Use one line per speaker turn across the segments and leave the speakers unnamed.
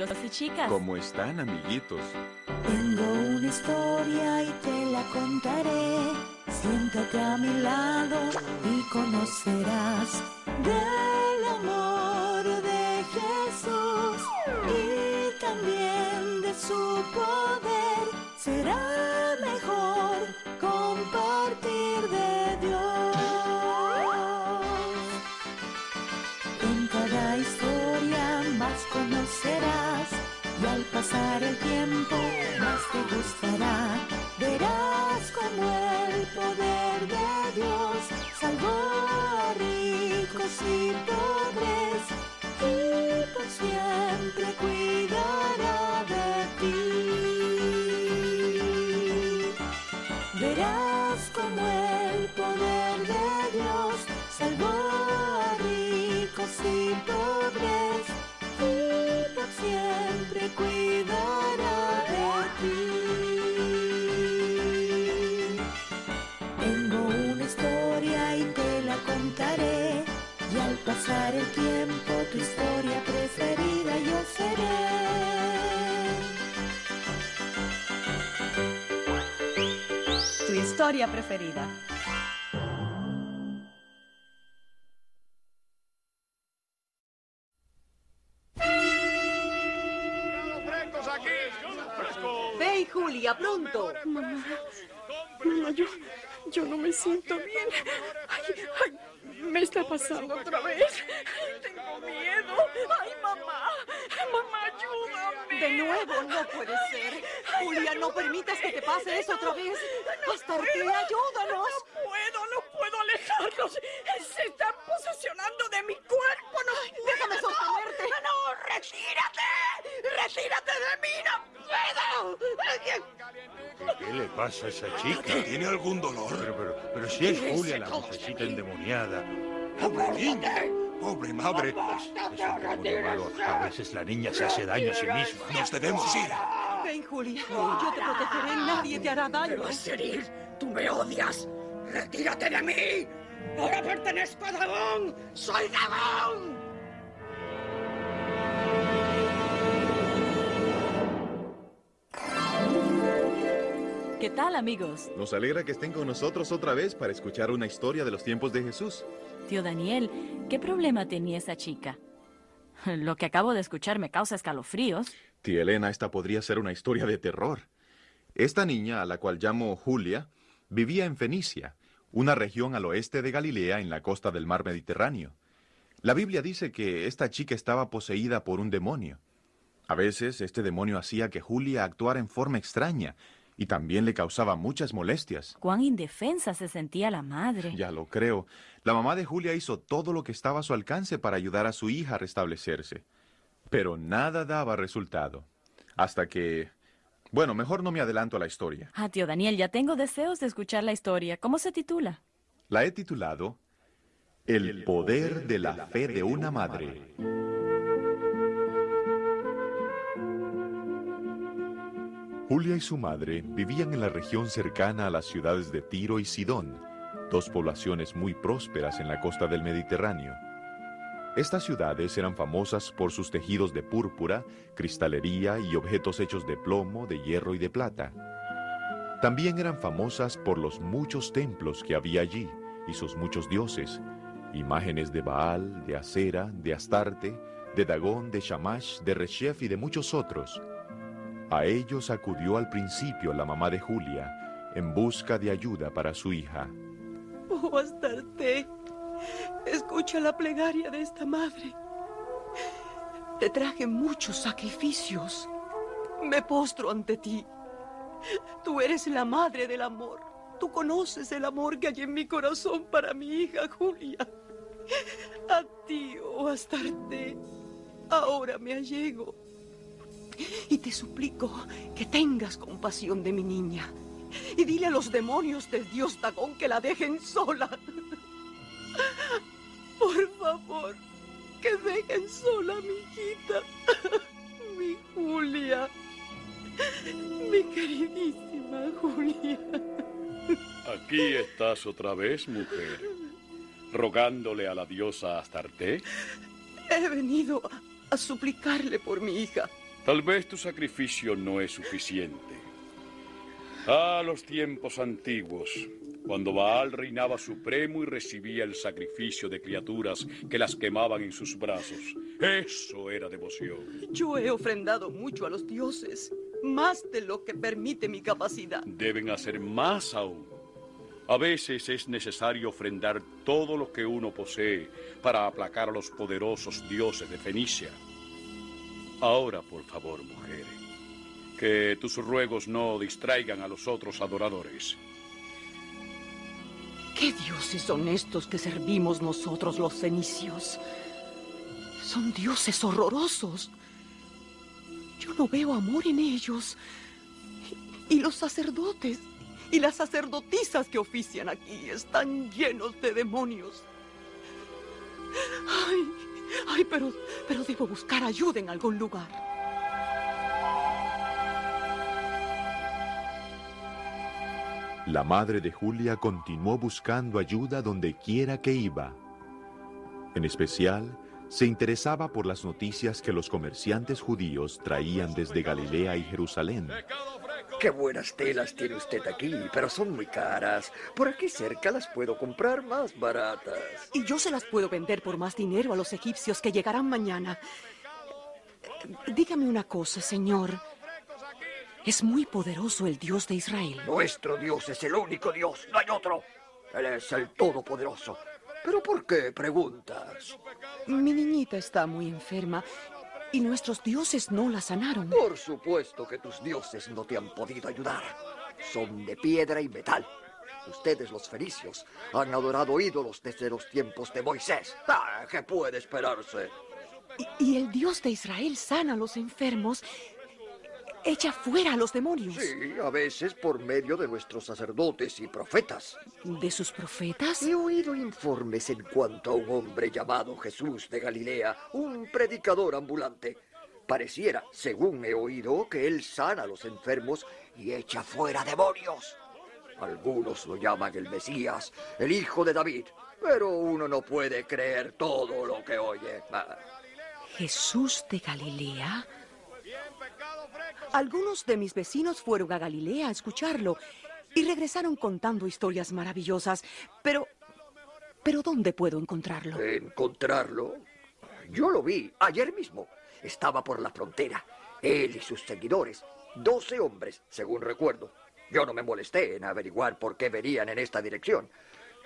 y chicas.
¿Cómo están, amiguitos?
Tengo una historia y te la contaré. Siéntate a mi lado y conocerás del amor de Jesús y también de su poder. Será mejor pasar el tiempo más te gustará. Verás como el poder de Dios salvó a ricos y pobres y por siempre cuidará historia preferida.
Ve, Julia, pronto.
Mamá, mamá, yo, yo no me siento bien. Ay, ay, me está pasando otra vez. Ay, tengo miedo. Ay, mamá.
De nuevo, no puede ser. Julia, no permitas que te pase eso otra vez. Astarte, ayúdanos.
No puedo, no puedo alejarlos. Se están posesionando de mi cuerpo. No puedo.
Déjame sostenerte.
No, retírate. Retírate de mí. No puedo.
¿Qué le pasa a esa chica?
¿Tiene algún dolor?
Pero, pero, pero si es Julia la vocecita endemoniada.
Niña, pobre madre.
Es malo. A veces la niña se hace daño a sí misma.
Nos debemos ir.
Ven, Julia. Yo te protegeré. Nadie te hará daño.
Seril, tú me odias. Retírate de mí. Ahora pertenezco a Dagón. Soy Dagón.
¿Qué tal, amigos?
Nos alegra que estén con nosotros otra vez para escuchar una historia de los tiempos de Jesús.
Tío Daniel, ¿qué problema tenía esa chica? Lo que acabo de escuchar me causa escalofríos.
Tía Elena, esta podría ser una historia de terror. Esta niña, a la cual llamo Julia, vivía en Fenicia, una región al oeste de Galilea en la costa del mar Mediterráneo. La Biblia dice que esta chica estaba poseída por un demonio. A veces este demonio hacía que Julia actuara en forma extraña y también le causaba muchas molestias.
Cuán indefensa se sentía la madre.
Ya lo creo. La mamá de Julia hizo todo lo que estaba a su alcance para ayudar a su hija a restablecerse. Pero nada daba resultado. Hasta que... Bueno, mejor no me adelanto a la historia.
Ah, tío Daniel, ya tengo deseos de escuchar la historia. ¿Cómo se titula?
La he titulado El poder de la fe de una madre. Julia y su madre vivían en la región cercana a las ciudades de Tiro y Sidón, dos poblaciones muy prósperas en la costa del Mediterráneo. Estas ciudades eran famosas por sus tejidos de púrpura, cristalería y objetos hechos de plomo, de hierro y de plata. También eran famosas por los muchos templos que había allí y sus muchos dioses, imágenes de Baal, de Acera, de Astarte, de Dagón, de Shamash, de Reshef y de muchos otros. A ellos acudió al principio la mamá de Julia en busca de ayuda para su hija.
Oh, Astarte, escucha la plegaria de esta madre. Te traje muchos sacrificios. Me postro ante ti. Tú eres la madre del amor. Tú conoces el amor que hay en mi corazón para mi hija Julia. A ti, oh Astarte, ahora me allego. Y te suplico que tengas compasión de mi niña. Y dile a los demonios del dios Dagón que la dejen sola. Por favor, que dejen sola a mi hijita. Mi Julia. Mi queridísima Julia.
Aquí estás otra vez, mujer, rogándole a la diosa Astarte.
He venido a suplicarle por mi hija.
Tal vez tu sacrificio no es suficiente. Ah, los tiempos antiguos, cuando Baal reinaba supremo y recibía el sacrificio de criaturas que las quemaban en sus brazos. Eso era devoción.
Yo he ofrendado mucho a los dioses, más de lo que permite mi capacidad.
Deben hacer más aún. A veces es necesario ofrendar todo lo que uno posee para aplacar a los poderosos dioses de Fenicia. Ahora, por favor, mujer, que tus ruegos no distraigan a los otros adoradores.
¿Qué dioses son estos que servimos nosotros los fenicios? Son dioses horrorosos. Yo no veo amor en ellos. Y los sacerdotes y las sacerdotisas que ofician aquí están llenos de demonios. Ay, ay, pero, pero debo buscar ayuda en algún lugar.
La madre de Julia continuó buscando ayuda donde quiera que iba. En especial, se interesaba por las noticias que los comerciantes judíos traían desde Galilea y Jerusalén.
Qué buenas telas tiene usted aquí, pero son muy caras. Por aquí cerca las puedo comprar más baratas.
Y yo se las puedo vender por más dinero a los egipcios que llegarán mañana. Dígame una cosa, señor. Es muy poderoso el Dios de Israel.
Nuestro Dios es el único Dios, no hay otro. Él es el Todopoderoso. ¿Pero por qué preguntas?
Mi niñita está muy enferma y nuestros dioses no la sanaron.
Por supuesto que tus dioses no te han podido ayudar. Son de piedra y metal. Ustedes, los fenicios, han adorado ídolos desde los tiempos de Moisés. Ah, ¿Qué puede esperarse?
Y, y el Dios de Israel sana a los enfermos, echa fuera a los demonios.
Sí, a veces por medio de nuestros sacerdotes y profetas.
¿De sus profetas?
He oído informes en cuanto a un hombre llamado Jesús de Galilea, un predicador ambulante. Pareciera, según he oído, que él sana a los enfermos y echa fuera demonios. Algunos lo llaman el Mesías, el hijo de David, pero uno no puede creer todo lo que oye. Ah,
¿Jesús de Galilea? Algunos de mis vecinos fueron a Galilea a escucharlo y regresaron contando historias maravillosas. Pero, pero ¿dónde puedo encontrarlo?
¿Encontrarlo? Yo lo vi ayer mismo. Estaba por la frontera. Él y sus seguidores. Doce hombres, según recuerdo. Yo no me molesté en averiguar por qué venían en esta dirección.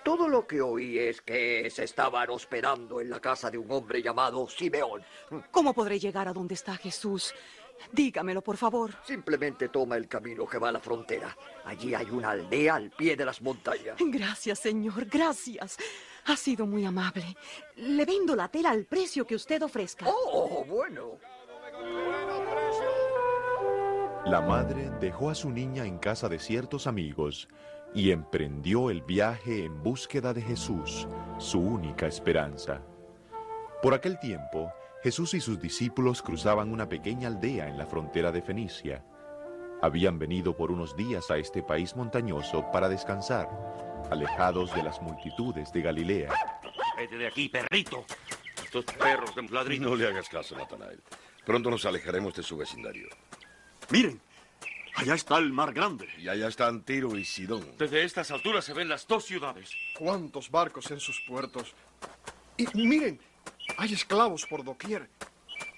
Todo lo que oí es que se estaban hospedando en la casa de un hombre llamado Simeón.
¿Cómo podré llegar a donde está Jesús? Dígamelo, por favor.
Simplemente toma el camino que va a la frontera. Allí hay una aldea al pie de las montañas.
Gracias, señor, gracias. Ha sido muy amable. Le vendo la tela al precio que usted ofrezca.
Oh, bueno.
La madre dejó a su niña en casa de ciertos amigos y emprendió el viaje en búsqueda de Jesús, su única esperanza. Por aquel tiempo, Jesús y sus discípulos cruzaban una pequeña aldea en la frontera de Fenicia. Habían venido por unos días a este país montañoso para descansar, alejados de las multitudes de Galilea.
Vete de aquí, perrito.
Estos perros de ladrillo. No le hagas caso, Natanael. Pronto nos alejaremos de su vecindario.
Miren, allá está el mar grande.
Y allá están Tiro y Sidón.
Desde estas alturas se ven las dos ciudades.
¿Cuántos barcos en sus puertos? Y miren, hay esclavos por doquier.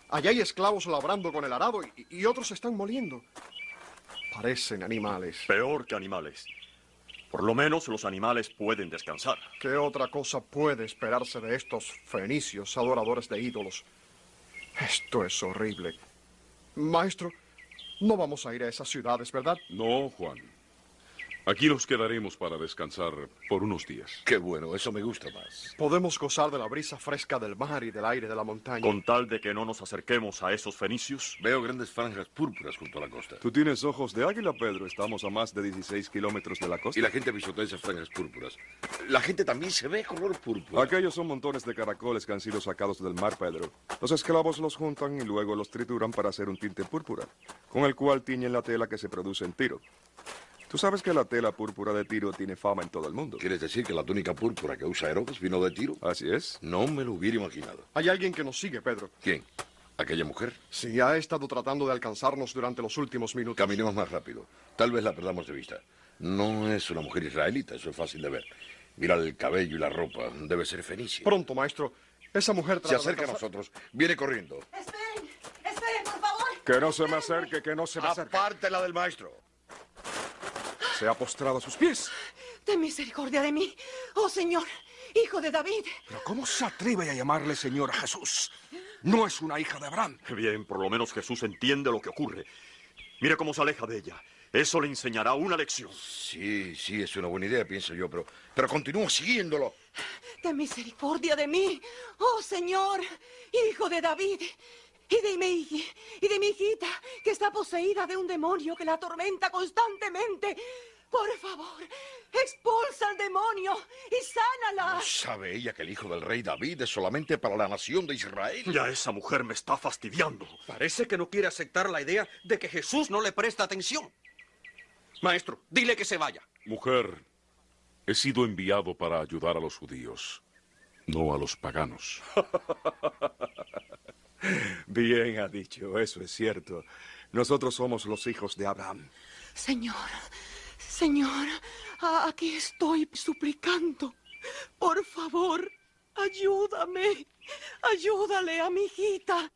Allá hay esclavos labrando con el arado y, y otros están moliendo. Parecen animales.
Peor que animales. Por lo menos los animales pueden descansar.
¿Qué otra cosa puede esperarse de estos fenicios adoradores de ídolos? Esto es horrible. Maestro, no vamos a ir a esas ciudades, ¿verdad?
No, Juan. Aquí nos quedaremos para descansar por unos días.
Qué bueno, eso me gusta más.
Podemos gozar de la brisa fresca del mar y del aire de la montaña.
Con tal de que no nos acerquemos a esos fenicios.
Veo grandes franjas púrpuras junto a la costa.
Tú tienes ojos de águila, Pedro. Estamos a más de 16 kilómetros de la costa.
Y la gente pisotea esas franjas púrpuras. La gente también se ve color púrpura.
Aquellos son montones de caracoles que han sido sacados del mar, Pedro. Los esclavos los juntan y luego los trituran para hacer un tinte púrpura, con el cual tiñen la tela que se produce en Tiro. Tú sabes que la tela púrpura de Tiro tiene fama en todo el mundo.
¿Quieres decir que la túnica púrpura que usa Herodes vino de Tiro?
Así es.
No me lo hubiera imaginado.
Hay alguien que nos sigue, Pedro.
¿Quién? ¿Aquella mujer?
Sí, ha estado tratando de alcanzarnos durante los últimos minutos.
Caminemos más rápido. Tal vez la perdamos de vista. No es una mujer israelita, eso es fácil de ver. Mira el cabello y la ropa. Debe ser fenicia.
Pronto, maestro. Esa mujer
Se acerca a nosotros. Viene corriendo.
Esperen, esperen, por favor.
Que no se me acerque, que no se me acerque.
Apártela del maestro.
Se ha postrado a sus pies.
Ten misericordia de mí, oh Señor, hijo de David.
Pero ¿cómo se atreve a llamarle Señor a Jesús? No es una hija de Abraham.
Bien, por lo menos Jesús entiende lo que ocurre. Mira cómo se aleja de ella. Eso le enseñará una lección.
Sí, sí, es una buena idea, pienso yo, pero, pero continúa siguiéndolo.
Ten misericordia de mí, oh Señor, hijo de David. Y de mi, y de mi hijita, que está poseída de un demonio que la atormenta constantemente. Por favor, expulsa al demonio y sánala.
¿No sabe ella que el hijo del rey David es solamente para la nación de Israel?
Ya esa mujer me está fastidiando.
Parece que no quiere aceptar la idea de que Jesús no le presta atención. Maestro, dile que se vaya.
Mujer, he sido enviado para ayudar a los judíos, no a los paganos.
Bien ha dicho, eso es cierto. Nosotros somos los hijos de Abraham.
Señor, Señor, aquí estoy suplicando. Por favor, ayúdame. Ayúdale a mi hijita.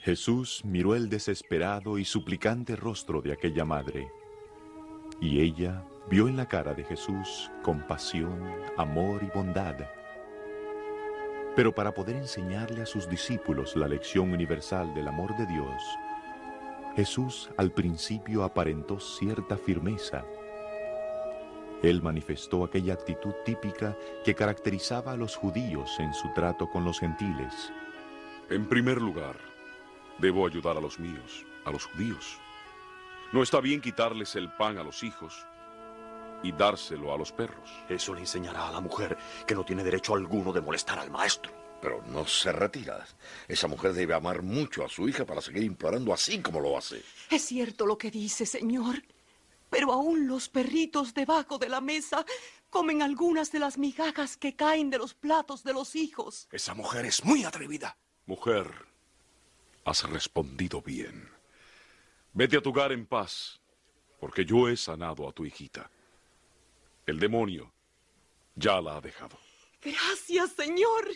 Jesús miró el desesperado y suplicante rostro de aquella madre. Y ella vio en la cara de Jesús compasión, amor y bondad. Pero para poder enseñarle a sus discípulos la lección universal del amor de Dios, Jesús al principio aparentó cierta firmeza. Él manifestó aquella actitud típica que caracterizaba a los judíos en su trato con los gentiles.
En primer lugar, debo ayudar a los míos, a los judíos. No está bien quitarles el pan a los hijos y dárselo a los perros.
Eso le enseñará a la mujer que no tiene derecho alguno de molestar al maestro.
Pero no se retira. Esa mujer debe amar mucho a su hija para seguir implorando así como lo hace.
Es cierto lo que dice, señor. Pero aún los perritos debajo de la mesa comen algunas de las migajas que caen de los platos de los hijos.
Esa mujer es muy atrevida.
Mujer, has respondido bien. Vete a tu hogar en paz, porque yo he sanado a tu hijita. El demonio ya la ha dejado.
Gracias, Señor.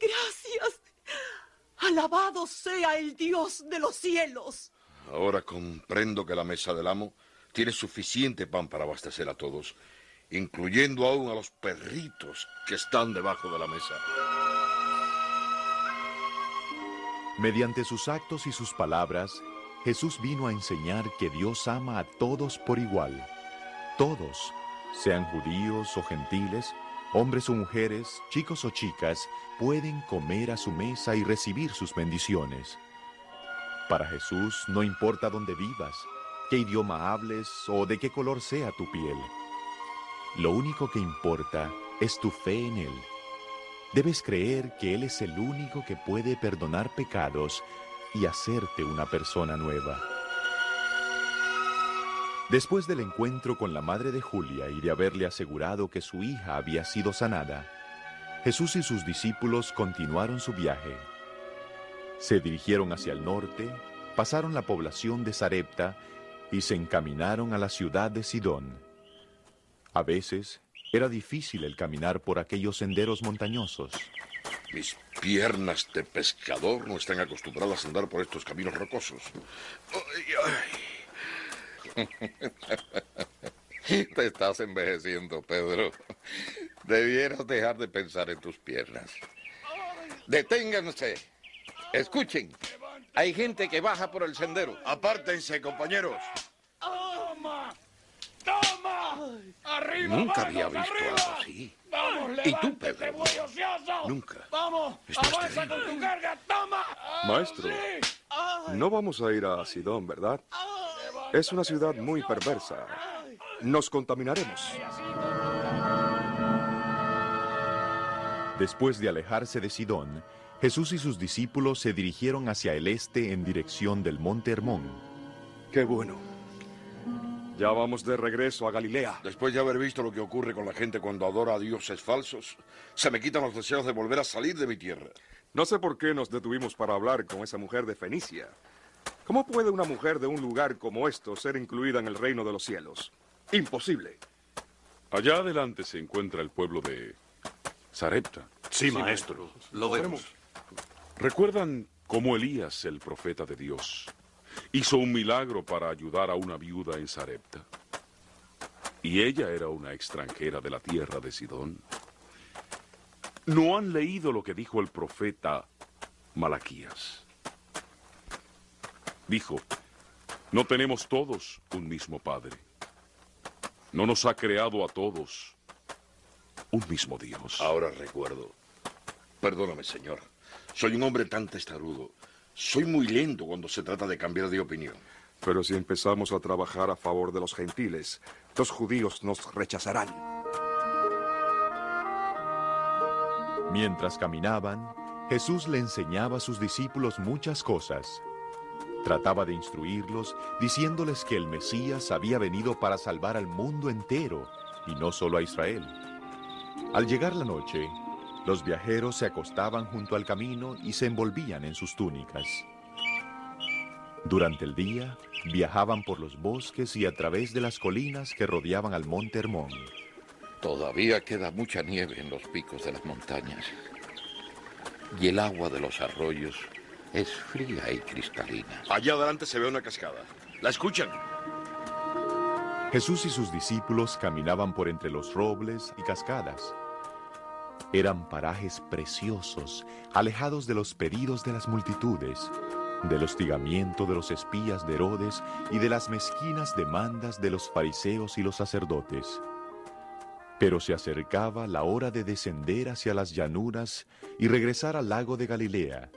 Gracias. Alabado sea el Dios de los cielos.
Ahora comprendo que la mesa del amo tiene suficiente pan para abastecer a todos, incluyendo aún a los perritos que están debajo de la mesa.
Mediante sus actos y sus palabras, Jesús vino a enseñar que Dios ama a todos por igual. Todos, sean judíos o gentiles, hombres o mujeres, chicos o chicas, pueden comer a su mesa y recibir sus bendiciones. Para Jesús no importa dónde vivas, qué idioma hables o de qué color sea tu piel. Lo único que importa es tu fe en Él. Debes creer que Él es el único que puede perdonar pecados y hacerte una persona nueva. Después del encuentro con la madre de Julia y de haberle asegurado que su hija había sido sanada, Jesús y sus discípulos continuaron su viaje. Se dirigieron hacia el norte, pasaron la población de Sarepta y se encaminaron a la ciudad de Sidón. A veces era difícil el caminar por aquellos senderos montañosos.
Mis piernas de pescador no están acostumbradas a andar por estos caminos rocosos.
Te estás envejeciendo, Pedro. Debieras dejar de pensar en tus piernas. Deténganse. Escuchen. Hay gente que baja por el sendero.
Apártense, compañeros.
¡Toma! ¡Toma! ¡Arriba!
Nunca había visto
arriba!
algo así.
¡Vamos,
¿Y tú, Pedro? Nunca.
¡Vamos! ¡Avanza con tu carga! ¡Toma!
Maestro, no vamos a ir a Sidón, ¿verdad? Es una ciudad muy perversa. Nos contaminaremos.
Después de alejarse de Sidón, Jesús y sus discípulos se dirigieron hacia el este en dirección del monte Hermón.
Qué bueno. Ya vamos de regreso a Galilea.
Después de haber visto lo que ocurre con la gente cuando adora a dioses falsos, se me quitan los deseos de volver a salir de mi tierra.
No sé por qué nos detuvimos para hablar con esa mujer de Fenicia. ¿Cómo puede una mujer de un lugar como esto ser incluida en el reino de los cielos? Imposible.
Allá adelante se encuentra el pueblo de Sarepta.
Sí, maestro. Lo vemos.
¿Recuerdan cómo Elías, el profeta de Dios, hizo un milagro para ayudar a una viuda en Sarepta? Y ella era una extranjera de la tierra de Sidón. ¿No han leído lo que dijo el profeta Malaquías? Dijo, no tenemos todos un mismo Padre. No nos ha creado a todos un mismo Dios.
Ahora recuerdo. Perdóname, señor. Soy un hombre tan testarudo. Soy muy lento cuando se trata de cambiar de opinión.
Pero si empezamos a trabajar a favor de los gentiles, los judíos nos rechazarán.
Mientras caminaban, Jesús le enseñaba a sus discípulos muchas cosas. Trataba de instruirlos, diciéndoles que el Mesías había venido para salvar al mundo entero, y no solo a Israel. Al llegar la noche, los viajeros se acostaban junto al camino y se envolvían en sus túnicas. Durante el día, viajaban por los bosques y a través de las colinas que rodeaban al monte Hermón.
Todavía queda mucha nieve en los picos de las montañas. Y el agua de los arroyos es fría y cristalina.
Allá adelante se ve una cascada. ¿La escuchan?
Jesús y sus discípulos caminaban por entre los robles y cascadas. Eran parajes preciosos, alejados de los pedidos de las multitudes, del hostigamiento de los espías de Herodes y de las mezquinas demandas de los fariseos y los sacerdotes. Pero se acercaba la hora de descender hacia las llanuras y regresar al lago de Galilea,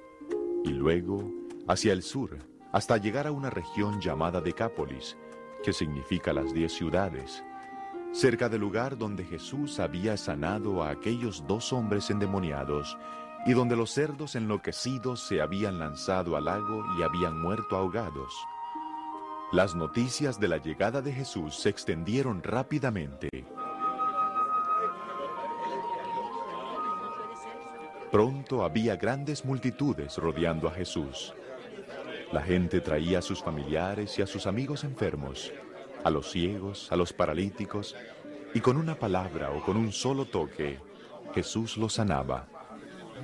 y luego hacia el sur, hasta llegar a una región llamada Decápolis, que significa las diez ciudades, cerca del lugar donde Jesús había sanado a aquellos dos hombres endemoniados y donde los cerdos enloquecidos se habían lanzado al lago y habían muerto ahogados. Las noticias de la llegada de Jesús se extendieron rápidamente. Pronto había grandes multitudes rodeando a Jesús. La gente traía a sus familiares y a sus amigos enfermos, a los ciegos, a los paralíticos, y con una palabra o con un solo toque, Jesús los sanaba.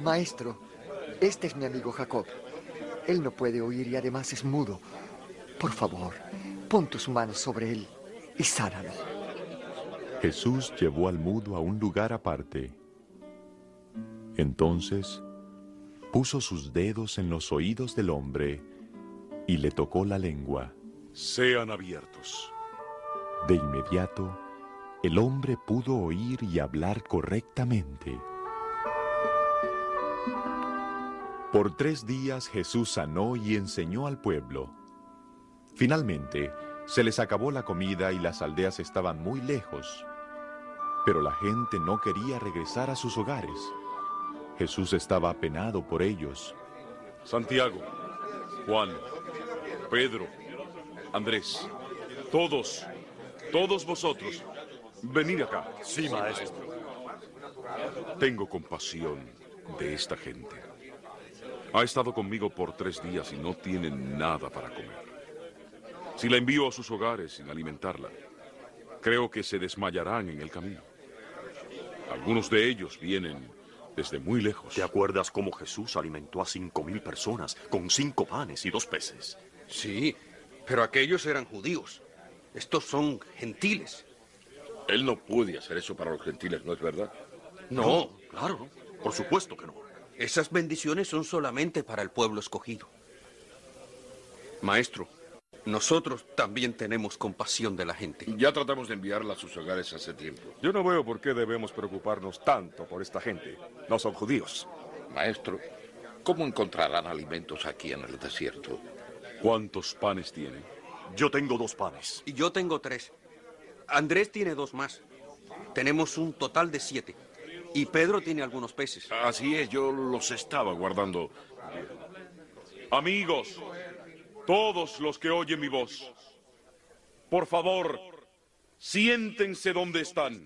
Maestro, este es mi amigo Jacob. Él no puede oír y además es mudo. Por favor, pon tus manos sobre él y sánalo.
Jesús llevó al mudo a un lugar aparte. Entonces puso sus dedos en los oídos del hombre y le tocó la lengua.
Sean abiertos.
De inmediato, el hombre pudo oír y hablar correctamente. Por tres días Jesús sanó y enseñó al pueblo. Finalmente, se les acabó la comida y las aldeas estaban muy lejos. Pero la gente no quería regresar a sus hogares. Jesús estaba apenado por ellos.
Santiago, Juan, Pedro, Andrés, todos, todos vosotros, venid acá.
Sí, maestro.
Tengo compasión de esta gente. Ha estado conmigo por tres días y no tienen nada para comer. Si la envío a sus hogares sin alimentarla, creo que se desmayarán en el camino. Algunos de ellos vienen desde muy lejos.
¿Te acuerdas cómo Jesús alimentó a cinco mil personas con cinco panes y dos peces?
Sí, pero aquellos eran judíos. Estos son gentiles.
Él no puede hacer eso para los gentiles, ¿no es verdad?
No,
claro, por supuesto que no.
Esas bendiciones son solamente para el pueblo escogido. Maestro, nosotros también tenemos compasión de la gente.
Ya tratamos de enviarla a sus hogares hace tiempo.
Yo no veo por qué debemos preocuparnos tanto por esta gente. No son judíos.
Maestro, ¿cómo encontrarán alimentos aquí en el desierto?
¿Cuántos panes tienen?
Yo tengo dos panes.
Y yo tengo tres. Andrés tiene dos más. Tenemos un total de siete. Y Pedro tiene algunos peces.
Así es, yo los estaba guardando.
Amigos, todos los que oyen mi voz, por favor, siéntense donde están.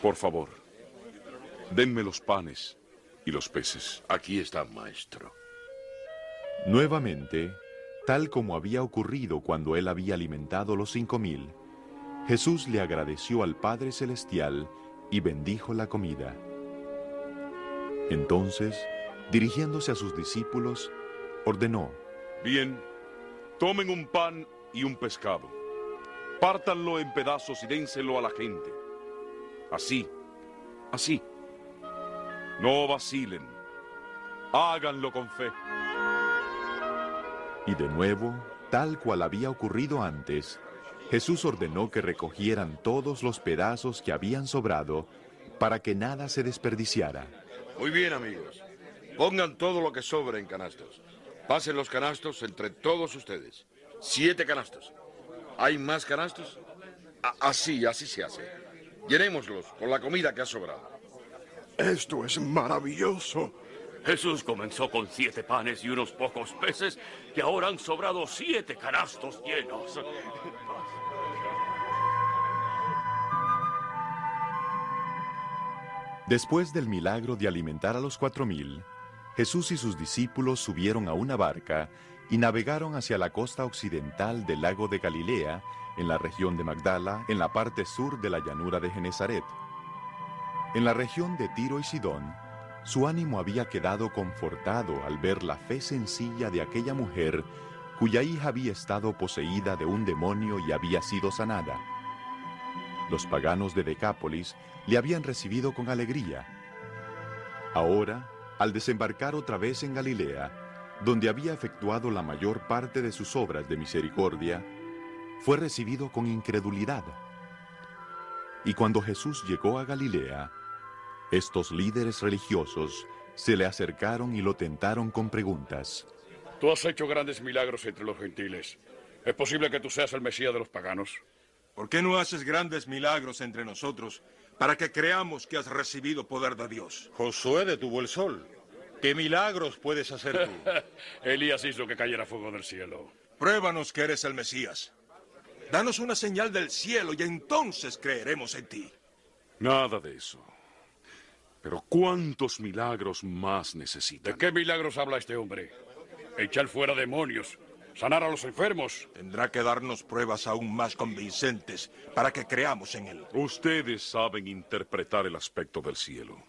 Por favor, denme los panes y los peces.
Aquí están, maestro.
Nuevamente, tal como había ocurrido cuando él había alimentado los cinco mil, Jesús le agradeció al Padre Celestial y bendijo la comida. Entonces, dirigiéndose a sus discípulos, ordenó,
Bien, tomen un pan y un pescado, pártanlo en pedazos y dénselo a la gente. Así, así. No vacilen, háganlo con fe.
Y de nuevo, tal cual había ocurrido antes, Jesús ordenó que recogieran todos los pedazos que habían sobrado para que nada se desperdiciara.
Muy bien, amigos. Pongan todo lo que sobre en canastos. Pasen los canastos entre todos ustedes. Siete canastos. ¿Hay más canastos? A- así, así se hace. Llenémoslos con la comida que ha sobrado.
Esto es maravilloso.
Jesús comenzó con siete panes y unos pocos peces, y ahora han sobrado siete canastos llenos.
Después del milagro de alimentar a los cuatro mil, Jesús y sus discípulos subieron a una barca y navegaron hacia la costa occidental del lago de Galilea, en la región de Magdala, en la parte sur de la llanura de Genezaret. En la región de Tiro y Sidón, su ánimo había quedado confortado al ver la fe sencilla de aquella mujer cuya hija había estado poseída de un demonio y había sido sanada. Los paganos de Decápolis le habían recibido con alegría. Ahora, al desembarcar otra vez en Galilea, donde había efectuado la mayor parte de sus obras de misericordia, fue recibido con incredulidad. Y cuando Jesús llegó a Galilea, estos líderes religiosos se le acercaron y lo tentaron con preguntas.
Tú has hecho grandes milagros entre los gentiles. ¿Es posible que tú seas el Mesías de los paganos?
¿Por qué no haces grandes milagros entre nosotros para que creamos que has recibido poder de Dios?
Josué detuvo el sol. ¿Qué milagros puedes hacer tú?
Elías hizo que cayera fuego del cielo.
Pruébanos que eres el Mesías. Danos una señal del cielo y entonces creeremos en ti.
Nada de eso. Pero ¿cuántos milagros más necesitan?
¿De qué milagros habla este hombre? Echar fuera demonios, sanar a los enfermos.
Tendrá que darnos pruebas aún más convincentes para que creamos en él.
Ustedes saben interpretar el aspecto del cielo.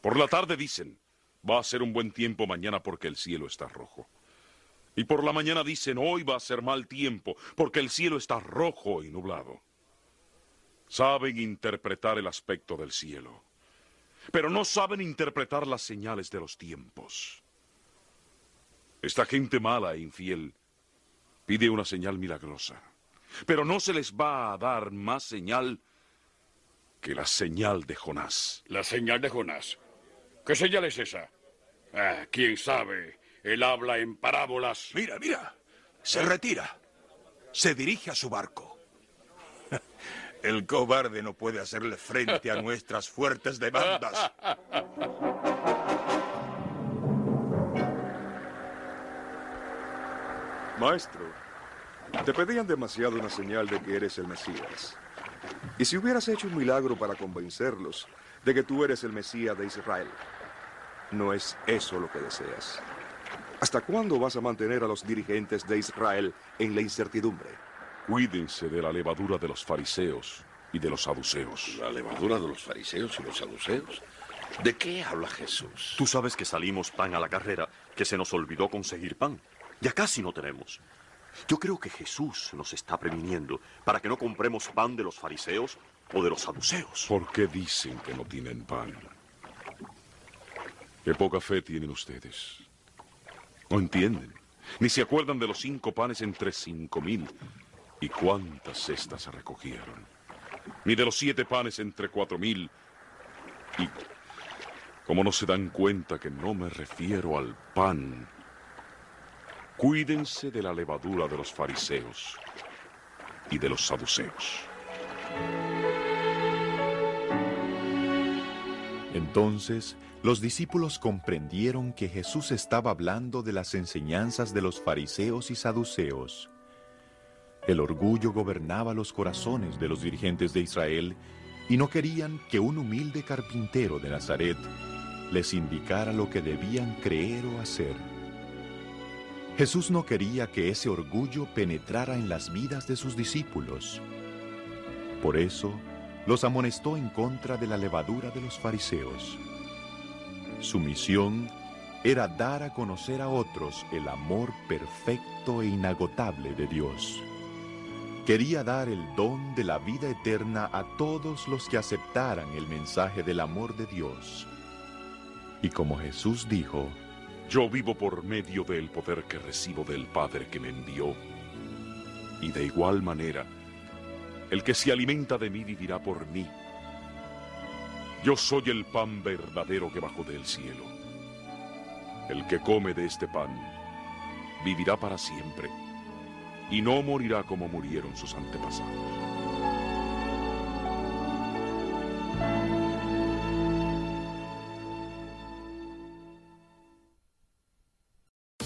Por la tarde dicen, va a ser un buen tiempo mañana porque el cielo está rojo. Y por la mañana dicen, hoy va a ser mal tiempo porque el cielo está rojo y nublado. Saben interpretar el aspecto del cielo, pero no saben interpretar las señales de los tiempos. Esta gente mala e infiel pide una señal milagrosa, pero no se les va a dar más señal que la señal de Jonás.
La señal de Jonás. ¿Qué señal es esa? Ah, quién sabe. Él habla en parábolas.
Mira, mira. Se retira. Se dirige a su barco. El cobarde no puede hacerle frente a nuestras fuertes demandas.
Maestro, te pedían demasiado una señal de que eres el Mesías. Y si hubieras hecho un milagro para convencerlos de que tú eres el Mesías de Israel, no es eso lo que deseas. ¿Hasta cuándo vas a mantener a los dirigentes de Israel en la incertidumbre?
Cuídense de la levadura de los fariseos y de los saduceos.
¿La levadura de los fariseos y los saduceos? ¿De qué habla Jesús?
Tú sabes que salimos pan a la carrera, que se nos olvidó conseguir pan. Ya casi no tenemos. Yo creo que Jesús nos está previniendo para que no compremos pan de los fariseos o de los saduceos.
¿Por qué dicen que no tienen pan? Qué poca fe tienen ustedes. No entienden. Ni se acuerdan de los cinco panes entre cinco mil. ¿Y cuántas cestas recogieron? Ni de los siete panes entre cuatro mil. Y como no se dan cuenta que no me refiero al pan, cuídense de la levadura de los fariseos y de los saduceos.
Entonces los discípulos comprendieron que Jesús estaba hablando de las enseñanzas de los fariseos y saduceos. El orgullo gobernaba los corazones de los dirigentes de Israel y no querían que un humilde carpintero de Nazaret les indicara lo que debían creer o hacer. Jesús no quería que ese orgullo penetrara en las vidas de sus discípulos. Por eso, los amonestó en contra de la levadura de los fariseos. Su misión era dar a conocer a otros el amor perfecto e inagotable de Dios. Quería dar el don de la vida eterna a todos los que aceptaran el mensaje del amor de Dios. Y como Jesús dijo,
Yo vivo por medio del poder que recibo del Padre que me envió. Y de igual manera, el que se alimenta de mí vivirá por mí. Yo soy el pan verdadero que bajó del cielo. El que come de este pan vivirá para siempre y no morirá como murieron sus antepasados.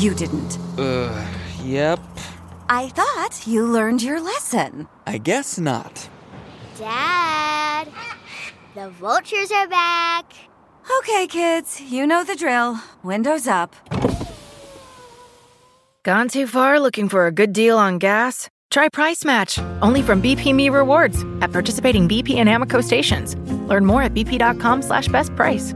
You didn't.
Uh, yep.
I thought you learned your lesson.
I guess not.
Dad, the vultures are back.
Okay, kids, you know the drill. Windows up.
Gone too far looking for a good deal on gas? Try Price Match, only from BP Me Rewards at participating BP and Amoco stations. Learn more at bp.com slash best price.